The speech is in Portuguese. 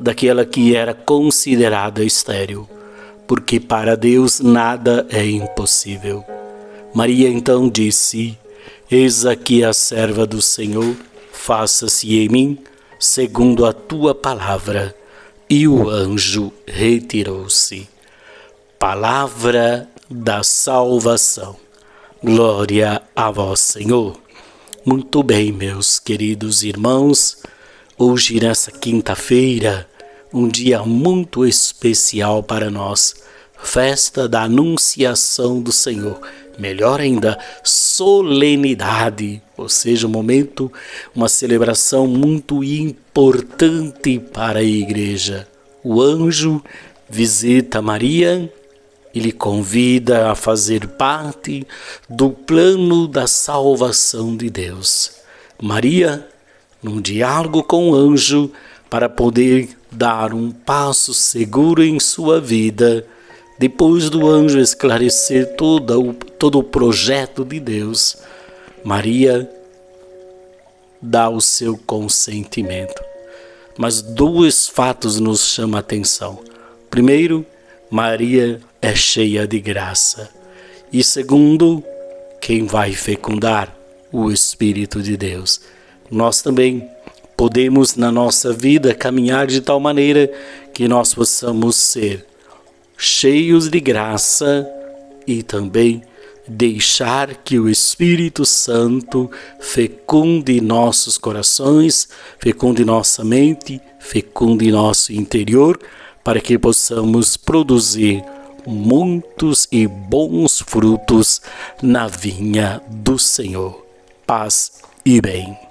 daquela que era considerada estéril, porque para Deus nada é impossível. Maria então disse: Eis aqui a serva do Senhor, faça-se em mim segundo a tua palavra. E o anjo retirou-se. Palavra da salvação. Glória a vós, Senhor. Muito bem, meus queridos irmãos, hoje nessa quinta-feira, um dia muito especial para nós, festa da Anunciação do Senhor melhor ainda, solenidade, ou seja, um momento, uma celebração muito importante para a igreja. O anjo visita Maria e lhe convida a fazer parte do plano da salvação de Deus. Maria, num diálogo com o anjo, para poder dar um passo seguro em sua vida, depois do anjo esclarecer todo o, todo o projeto de Deus, Maria dá o seu consentimento. Mas dois fatos nos chamam a atenção. Primeiro, Maria é cheia de graça. E segundo, quem vai fecundar? O Espírito de Deus. Nós também podemos na nossa vida caminhar de tal maneira que nós possamos ser cheios de graça e também deixar que o Espírito Santo fecunde nossos corações, fecunde nossa mente, fecunde nosso interior, para que possamos produzir muitos e bons frutos na vinha do Senhor. Paz e bem.